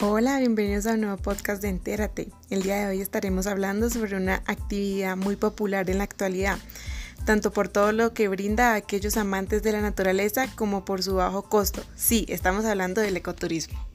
Hola, bienvenidos a un nuevo podcast de Entérate. El día de hoy estaremos hablando sobre una actividad muy popular en la actualidad, tanto por todo lo que brinda a aquellos amantes de la naturaleza como por su bajo costo. Sí, estamos hablando del ecoturismo.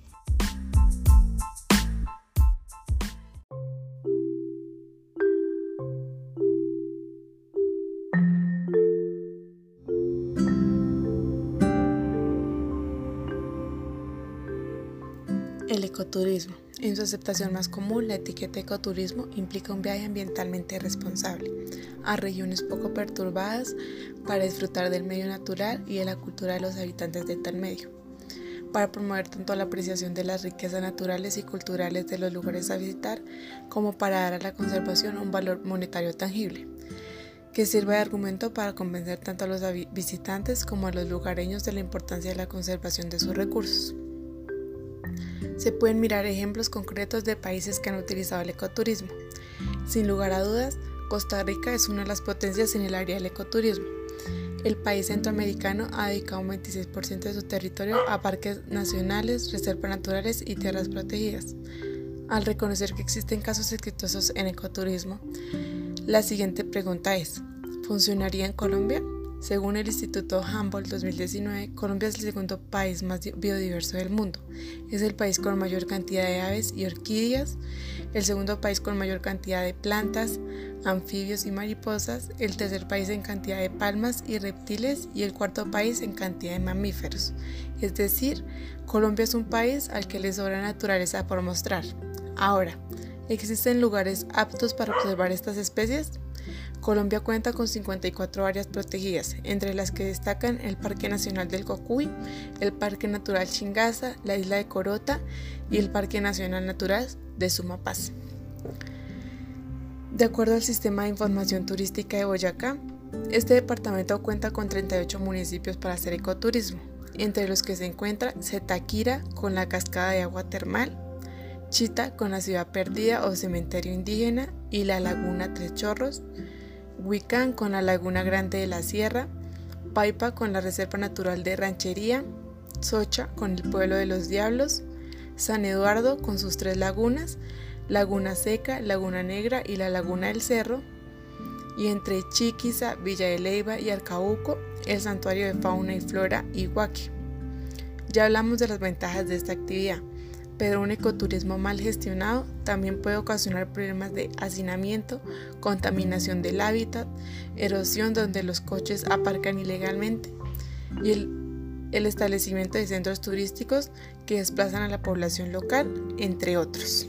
El ecoturismo. En su aceptación más común, la etiqueta ecoturismo implica un viaje ambientalmente responsable a regiones poco perturbadas para disfrutar del medio natural y de la cultura de los habitantes de tal medio, para promover tanto la apreciación de las riquezas naturales y culturales de los lugares a visitar, como para dar a la conservación un valor monetario tangible que sirva de argumento para convencer tanto a los visitantes como a los lugareños de la importancia de la conservación de sus recursos. Se pueden mirar ejemplos concretos de países que han utilizado el ecoturismo. Sin lugar a dudas, Costa Rica es una de las potencias en el área del ecoturismo. El país centroamericano ha dedicado un 26% de su territorio a parques nacionales, reservas naturales y tierras protegidas. Al reconocer que existen casos exitosos en ecoturismo, la siguiente pregunta es, ¿funcionaría en Colombia? Según el Instituto Humboldt 2019, Colombia es el segundo país más biodiverso del mundo. Es el país con mayor cantidad de aves y orquídeas, el segundo país con mayor cantidad de plantas, anfibios y mariposas, el tercer país en cantidad de palmas y reptiles y el cuarto país en cantidad de mamíferos. Es decir, Colombia es un país al que le sobra naturaleza por mostrar. Ahora, ¿existen lugares aptos para observar estas especies? Colombia cuenta con 54 áreas protegidas, entre las que destacan el Parque Nacional del Cocuy, el Parque Natural Chingaza, la isla de Corota y el Parque Nacional Natural de Sumapaz. De acuerdo al Sistema de Información Turística de Boyacá, este departamento cuenta con 38 municipios para hacer ecoturismo, entre los que se encuentra Zetaquira con la cascada de agua termal, Chita con la ciudad perdida o cementerio indígena y la laguna Tres Chorros, Huicán con la Laguna Grande de la Sierra, Paipa con la Reserva Natural de Ranchería, Socha con el Pueblo de los Diablos, San Eduardo con sus tres lagunas, Laguna Seca, Laguna Negra y la Laguna del Cerro, y entre Chiquiza, Villa de Leiva y Arcauco, el Santuario de Fauna y Flora Iguaque. Ya hablamos de las ventajas de esta actividad pero un ecoturismo mal gestionado también puede ocasionar problemas de hacinamiento, contaminación del hábitat, erosión donde los coches aparcan ilegalmente y el, el establecimiento de centros turísticos que desplazan a la población local, entre otros.